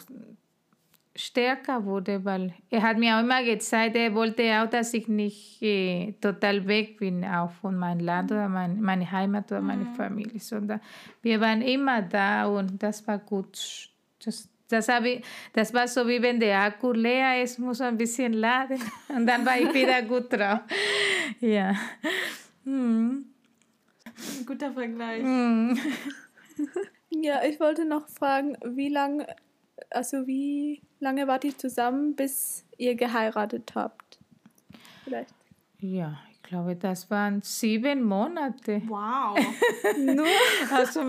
stärker wurde, weil er hat mir auch immer gezeigt, er wollte auch, dass ich nicht äh, total weg bin, auch von meinem Land oder mein, meine Heimat oder meine mhm. Familie, sondern wir waren immer da und das war gut. Das, das, ich, das war so wie wenn der Akku leer ist, muss man ein bisschen laden und dann war ich wieder gut drauf. Ja. Hm. Guter Vergleich. Hm. Ja, ich wollte noch fragen, wie lange, also wie lange wart ihr zusammen, bis ihr geheiratet habt? Vielleicht. Ja, ich glaube, das waren sieben Monate. Wow. Nur? Also,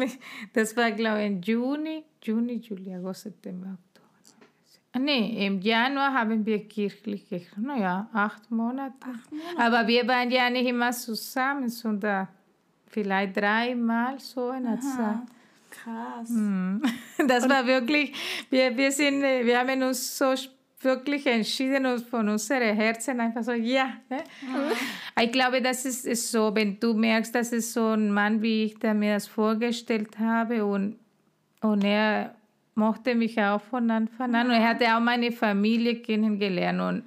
das war, glaube ich, im Juni, Juni, Juli, August, September, Oktober. Nee, im Januar haben wir kirchlich geheiratet. Naja, acht Monate. acht Monate. Aber wir waren ja nicht immer zusammen, sondern vielleicht dreimal so in der Zeit. Krass. Mhm. Das war wirklich, wir, wir, sind, wir haben uns so wirklich entschieden uns von unseren Herzen einfach so, ja. Ne? Mhm. Ich glaube, das ist, ist so, wenn du merkst, dass es so ein Mann, wie ich mir das vorgestellt habe und, und er mochte mich auch von Anfang an und er hatte auch meine Familie kennengelernt und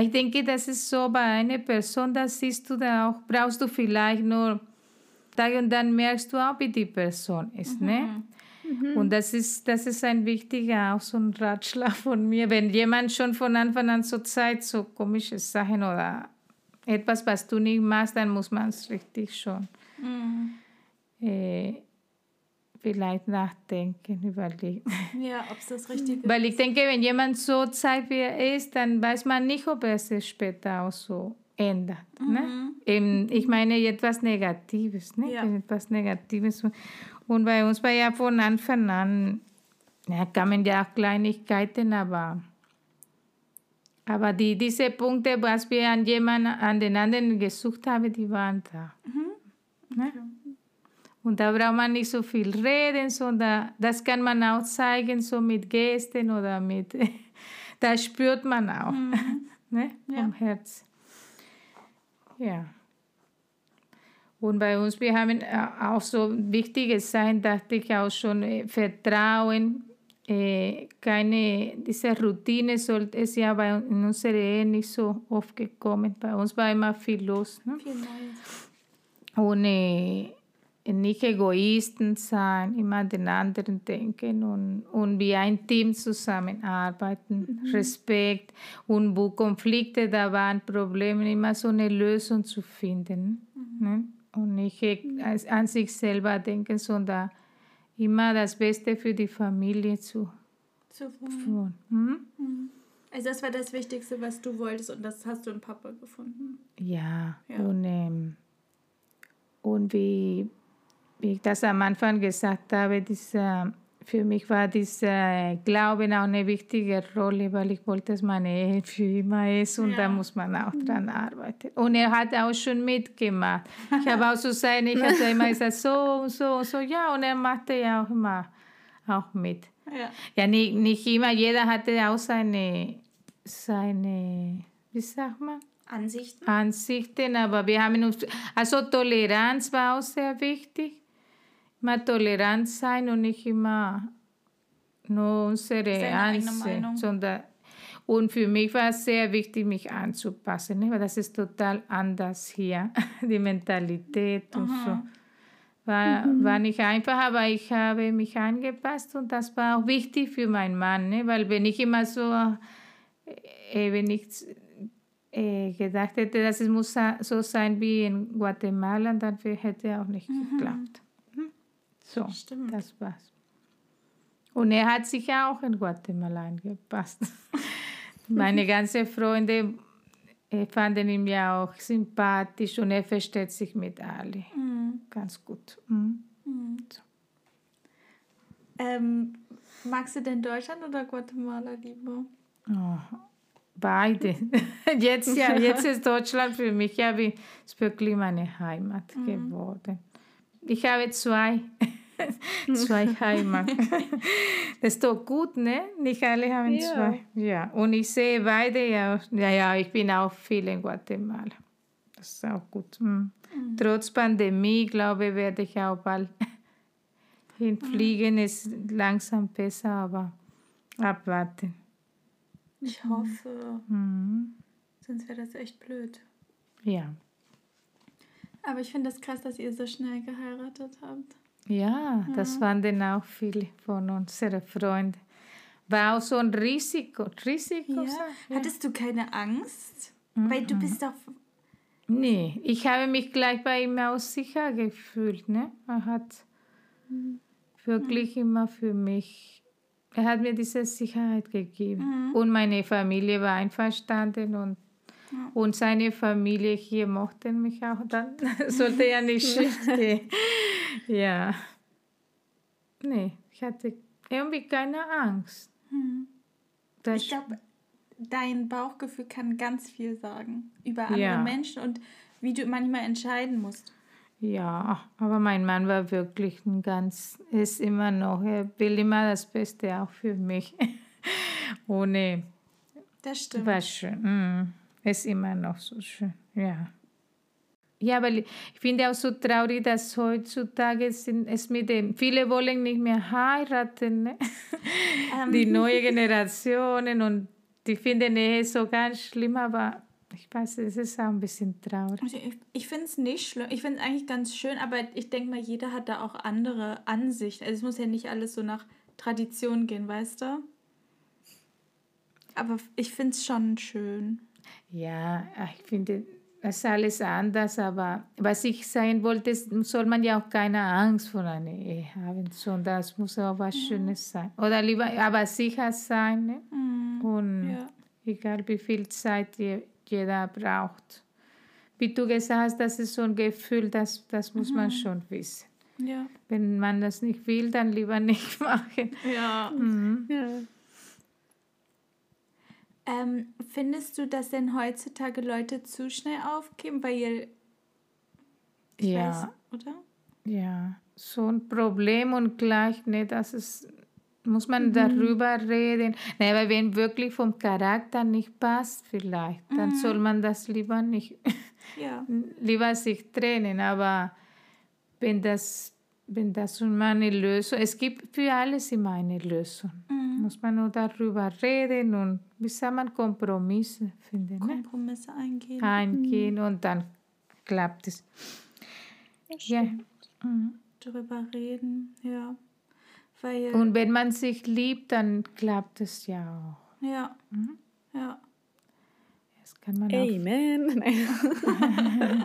ich denke, das ist so bei einer Person, da siehst du da auch, brauchst du vielleicht nur Tag und dann merkst du auch, wie die Person ist. Mhm. Ne? Mhm. Und das ist, das ist ein wichtiger, auch so ein Ratschlag von mir. Wenn jemand schon von Anfang an so zeigt, so komische Sachen oder etwas, was du nicht machst, dann muss man es richtig schon mhm. äh, vielleicht nachdenken, überlegen. Ja, ob es das richtig ist. Weil ich denke, wenn jemand so zeigt, wie er ist, dann weiß man nicht, ob er es später auch so ändert. Ne? Mhm. Ne? ich meine etwas Negatives, ne? Ja. etwas Negatives. Und bei uns war ja von Anfang an, ja, kamen ja auch Kleinigkeiten, aber, aber die, diese Punkte, was wir an jemanden, an den anderen gesucht haben, die waren da. Mhm. Ne? Und da braucht man nicht so viel reden, sondern das kann man auch zeigen, so mit Gesten oder mit, das spürt man auch, mhm. ne? vom ja. Herz. Ja. Und bei uns, wir haben äh, auch so wichtige Sachen, dachte ich auch schon, äh, Vertrauen, äh, keine, diese Routine sollte es ja bei in unserer Ehe nicht so oft gekommen. Bei uns war immer viel los. Ne? Viel Neues. Und äh, nicht Egoisten sein, immer an den anderen denken und, und wie ein Team zusammenarbeiten, mhm. Respekt und wo Konflikte da waren, Probleme, immer so eine Lösung zu finden. Mhm. Ne? Und nicht an sich selber denken, sondern immer das Beste für die Familie zu, zu tun. Hm? Mhm. Also das war das Wichtigste, was du wolltest und das hast du im Papa gefunden. Ja, ja. Und, ähm, und wie wie ich das am Anfang gesagt habe, dieser, für mich war dieser Glaube auch eine wichtige Rolle, weil ich wollte, dass meine Ehe für immer ist und ja. da muss man auch dran arbeiten. Und er hat auch schon mitgemacht. Ich habe auch so sein, ich hatte immer gesagt, so, so, so, ja, und er machte ja auch immer auch mit. Ja, ja nicht, nicht immer, jeder hatte auch seine seine, wie sagt man? Ansichten. Ansichten, aber wir haben uns, also Toleranz war auch sehr wichtig. Immer tolerant sein und nicht immer nur unsere Ansicht, sondern und für mich war es sehr wichtig, mich anzupassen, ne? weil das ist total anders hier, die Mentalität und Aha. so. War, mhm. war nicht einfach, aber ich habe mich angepasst und das war auch wichtig für meinen Mann, ne? weil wenn ich immer so, äh, wenn ich äh, gedacht hätte, dass es muss so sein wie in Guatemala, dann hätte auch nicht mhm. geklappt. So, Stimmt. das war's. Und er hat sich auch in Guatemala angepasst. Meine ganzen Freunde fanden ihn ja auch sympathisch und er versteht sich mit allen mhm. ganz gut. Mhm. Mhm. So. Ähm, magst du denn Deutschland oder Guatemala lieber? Oh, beide. jetzt, ja, jetzt ist Deutschland für mich ja wie, ist wirklich meine Heimat mhm. geworden. Ich habe zwei. Zwei Heimat. Das ist doch gut, ne? Nicht alle haben ja. zwei. Ja. Und ich sehe beide ja. Ja, ja, ich bin auch viel in Guatemala. Das ist auch gut. Mhm. Mhm. Trotz Pandemie, glaube ich, werde ich auch bald hinfliegen. Mhm. Ist langsam besser, aber abwarten. Ich hoffe. Mhm. Sonst wäre das echt blöd. Ja. Aber ich finde es das krass, dass ihr so schnell geheiratet habt. Ja, das fanden auch viele von unseren Freunden. War auch so ein Risiko. Risiko ja. ja. Hattest du keine Angst? Mhm. Weil du bist doch. Nee, ich habe mich gleich bei ihm auch sicher gefühlt. Ne? Er hat mhm. wirklich mhm. immer für mich, er hat mir diese Sicherheit gegeben. Mhm. Und meine Familie war einverstanden und und seine Familie hier mochte mich auch, dann sollte er nicht schief gehen. Ja. Nee, ich hatte irgendwie keine Angst. Hm. Ich glaube, dein Bauchgefühl kann ganz viel sagen über andere ja. Menschen und wie du manchmal entscheiden musst. Ja, aber mein Mann war wirklich ein ganz, ist immer noch, er will immer das Beste auch für mich. Ohne. Das stimmt. War schön. Mm. Ist immer noch so schön, ja. Ja, weil ich finde auch so traurig, dass heutzutage sind es mit dem, viele wollen nicht mehr heiraten, ne? Um. die neue Generationen und die finden es so ganz schlimm, aber ich weiß, es ist auch ein bisschen traurig. Also ich, ich finde es nicht schlimm, ich finde es eigentlich ganz schön, aber ich denke mal, jeder hat da auch andere Ansichten. Also es muss ja nicht alles so nach Tradition gehen, weißt du? Aber ich finde es schon schön. Ja, ich finde, ist alles anders, aber was ich sagen wollte, soll man ja auch keine Angst vor einer Ehe haben, sondern es muss auch was. Schönes sein. Oder lieber, aber sicher sein. Ne? Mhm. Und ja. egal wie viel Zeit jeder braucht. Wie du gesagt hast, das ist so ein Gefühl, das, das muss mhm. man schon wissen. Ja. Wenn man das nicht will, dann lieber nicht machen. Ja. Mhm. ja. Ähm, findest du, dass denn heutzutage Leute zu schnell aufgeben, weil ich ja. weiß, oder? Ja, so ein Problem und gleich, ne, das ist, muss man mhm. darüber reden. Ne, weil wenn wirklich vom Charakter nicht passt, vielleicht, dann mhm. soll man das lieber nicht, ja. lieber sich trennen. Aber wenn das, wenn das immer eine Lösung, es gibt für alles immer eine Lösung. Mhm muss man nur darüber reden und wie soll man Kompromisse finden. Ne? Kompromisse eingehen. Eingehen mhm. und dann klappt es. Ja. Mhm. Darüber reden, ja. Weil, und wenn man sich liebt, dann klappt es ja auch. Ja. Mhm. Ja. Kann man Amen.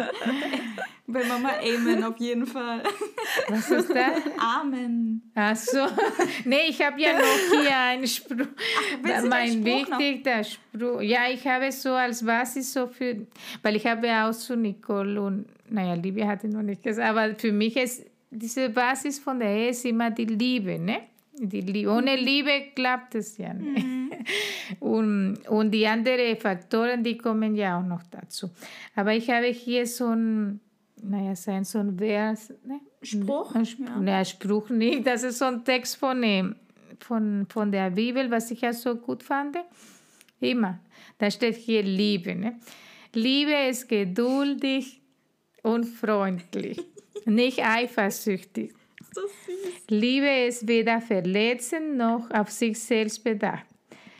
Bei Mama Amen auf jeden Fall. Was ist das? Amen. Ach so. Nee, ich habe ja noch hier einen Spruch. Ach, mein wichtigster Spruch. Ja, ich habe so als Basis so für, weil ich habe ja auch zu Nicole und, naja, Liebe hatte noch nicht gesagt, aber für mich ist diese Basis von der Ehe ist immer die Liebe, ne? Die. Ohne Liebe klappt es ja nicht. Mhm. Und, und die anderen Faktoren, die kommen ja auch noch dazu. Aber ich habe hier so ein naja, sein so ein Vers, ne? Spruch? Ein Spruch, ja. Naja, Spruch nicht. Das ist so ein Text von, von, von der Bibel, was ich ja so gut fand. Immer. Da steht hier Liebe. Ne? Liebe ist geduldig und freundlich, nicht eifersüchtig. So Liebe ist weder verletzend noch auf sich selbst bedacht.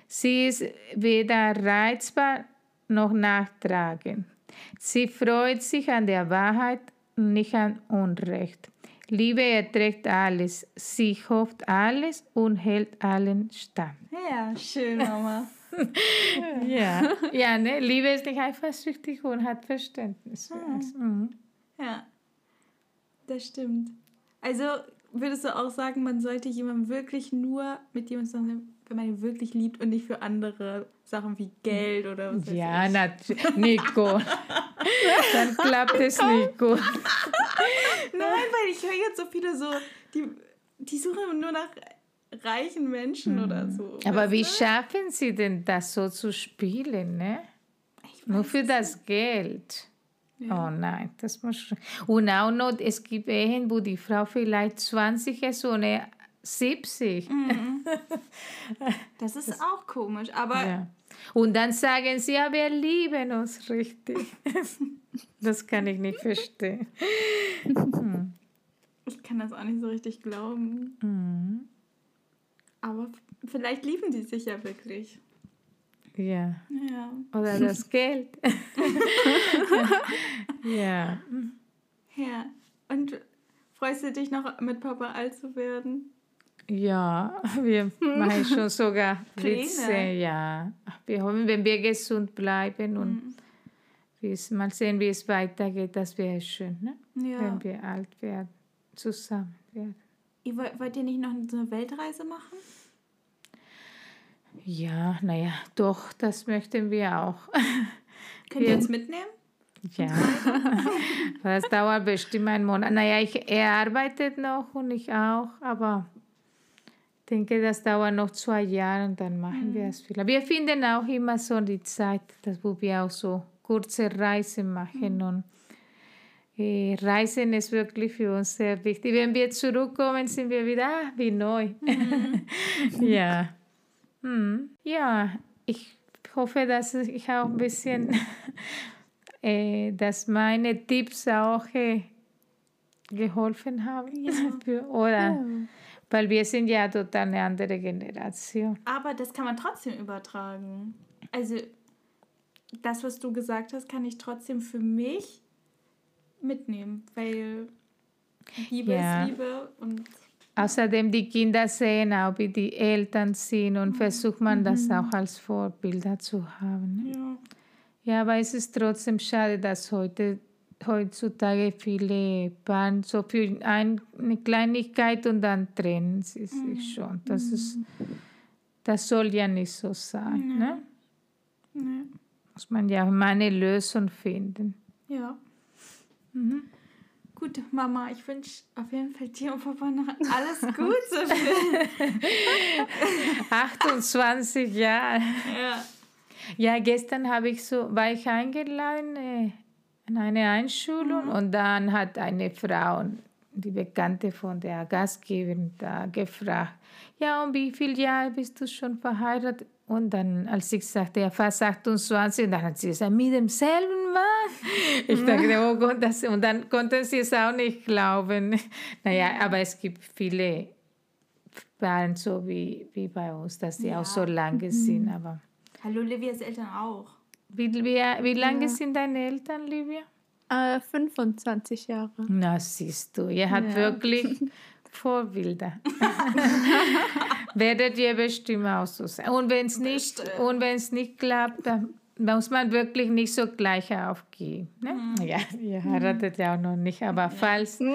Sie ist weder reizbar noch nachtragend. Sie freut sich an der Wahrheit, nicht an Unrecht. Liebe erträgt alles, sie hofft alles und hält allen stand. Ja, schön, Mama. ja, ja ne? Liebe ist nicht eifersüchtig und hat Verständnis für uns. Mhm. Ja, das stimmt. Also würdest du auch sagen, man sollte jemandem wirklich nur mit jemandem zusammen, wenn man ihn wirklich liebt und nicht für andere Sachen wie Geld oder was Ja, natürlich. Nico. Dann klappt es nicht gut. Nein, weil ich höre jetzt so viele so, die, die suchen nur nach reichen Menschen hm. oder so. Aber wie du? schaffen sie denn das so zu spielen, ne? Nur für das Geld. Ja. Oh nein, das muss. Und auch noch, es gibt Ehen, wo die Frau vielleicht 20 ist und er 70. Mhm. Das ist das, auch komisch, aber. Ja. Und dann sagen sie, ja, wir lieben uns richtig. das kann ich nicht verstehen. Ich kann das auch nicht so richtig glauben. Mhm. Aber vielleicht lieben die sich ja wirklich. Ja. ja. Oder das Geld. ja. Ja. Und freust du dich noch mit Papa alt zu werden? Ja, wir machen schon sogar Witze. Ja. Wir hoffen, wenn wir gesund bleiben und mhm. mal sehen, wie es weitergeht, das wäre schön, ne? ja. wenn wir alt werden, zusammen werden. Ihr wollt, wollt ihr nicht noch eine Weltreise machen? Ja, naja, doch, das möchten wir auch. Könnt ihr uns mitnehmen? Ja, das dauert bestimmt einen Monat. Naja, ich, er arbeitet noch und ich auch, aber ich denke, das dauert noch zwei Jahre und dann machen mhm. wir es viel. Wir finden auch immer so die Zeit, dass wir auch so kurze Reisen machen mhm. und äh, Reisen ist wirklich für uns sehr wichtig. Wenn wir zurückkommen, sind wir wieder ah, wie neu. Mhm. ja. Hm. Ja, ich hoffe, dass ich auch ein bisschen, äh, dass meine Tipps auch äh, geholfen haben. Ja. Für, oder, ja. Weil wir sind ja total eine andere Generation. Aber das kann man trotzdem übertragen. Also das, was du gesagt hast, kann ich trotzdem für mich mitnehmen, weil Liebe ja. ist Liebe und Außerdem die Kinder sehen auch, wie die Eltern sind und versucht man das auch als Vorbilder zu haben. Ne? Ja. ja, aber es ist trotzdem schade, dass heute, heutzutage viele Paare so für eine Kleinigkeit und dann trennen sie sich mhm. schon. Das, ist, das soll ja nicht so sein. Mhm. Ne? Nee. Muss man ja mal eine Lösung finden. Ja. Mhm. Gut, Mama, ich wünsche auf jeden Fall dir und Papa noch alles Gute. 28 Jahre. Ja. Ja, gestern habe ich so, war ich eingeladen äh, in eine Einschulung mhm. und dann hat eine Frau, die Bekannte von der Gastgeberin, da gefragt, ja, und wie viele Jahre bist du schon verheiratet? Und dann, als ich sagte, ja, fast 28, dann hat sie gesagt, mit demselben. Ich dachte, oh Gott, das, und dann konnten sie es auch nicht glauben. Naja, aber es gibt viele Paare so wie, wie bei uns, dass sie ja. auch so lange mhm. sind. Aber Hallo, Livias Eltern auch. Wie, wie, wie lange ja. sind deine Eltern, Livia? Äh, 25 Jahre. Na, siehst du, ihr habt ja. wirklich Vorbilder. Werdet ihr bestimmt auch so sein. Und wenn es nicht, nicht klappt, dann muss man wirklich nicht so gleich aufgeben. Ne? Mhm. Ja, ihr heiratet ja auch noch nicht, aber falls.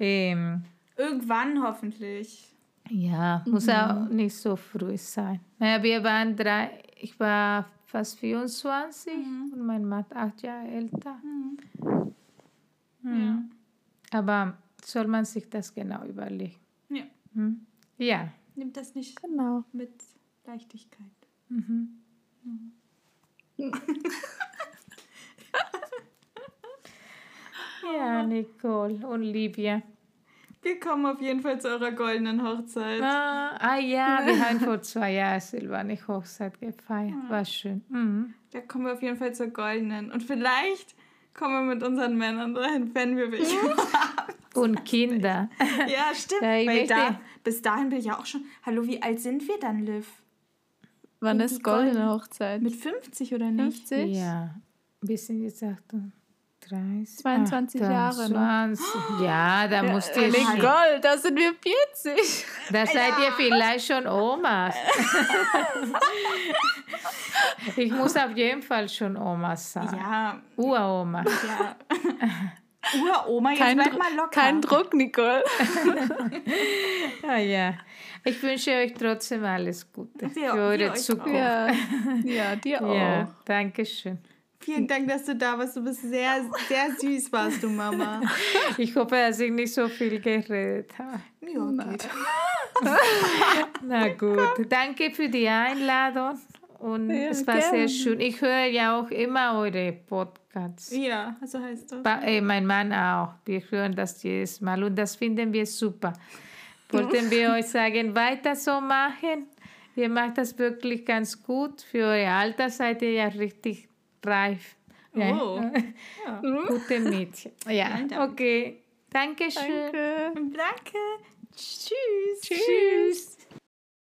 Ähm, Irgendwann hoffentlich. Ja, muss mhm. auch nicht so früh sein. Naja, wir waren drei, ich war fast 24 mhm. und mein Mann acht Jahre älter. Mhm. Ja. Aber soll man sich das genau überlegen. Ja. Hm? Ja. Nimmt das nicht genau. mit Leichtigkeit. Mhm. Mhm. ja, Nicole und Livia. Wir kommen auf jeden Fall zu eurer goldenen Hochzeit. Ah, ah ja, wir haben vor zwei Jahren Silvane Hochzeit gefeiert. War schön. Mhm. Da kommen wir auf jeden Fall zur goldenen. Und vielleicht kommen wir mit unseren Männern dahin, wenn wir welche haben. Und Kinder. Ja, stimmt. Ja, Weil da, bis dahin bin ich ja auch schon. Hallo, wie alt sind wir dann, Liv? Wann ist goldene Hochzeit? Mit 50 oder nicht? 50? Ja. Wir sind jetzt 28. 30, 22 Jahre. 20. Ne? Ja, da ja, musst ihr äh, schon. Gold, da sind wir 40. Da seid ja. ihr vielleicht schon Omas. ich muss auf jeden Fall schon Omas sein. Ja. Uroma. Ja. Uroma, jetzt kein bleib mal locker. Kein Druck, Nicole. ah, ja. Ich wünsche euch trotzdem alles Gute ja, für eure Zukunft. Ja, ja dir auch. Ja, danke schön. Vielen Dank, dass du da warst. Du bist sehr, sehr süß, warst du, Mama. Ich hoffe, dass ich nicht so viel geredet habe. Ja, geht. Na gut. Danke für die Einladung. Und ja, es war gerne. sehr schön. Ich höre ja auch immer eure Podcasts. Ja, so heißt das. Ba äh, mein Mann auch. Wir hören das jedes Mal und das finden wir super. Wollten wir euch sagen, weiter so machen. Ihr macht das wirklich ganz gut. Für euer Alter seid ihr ja richtig reif. Ja. Oh. Ja. Gute Mädchen. Ja, okay. Dankeschön. Danke. Danke. Tschüss.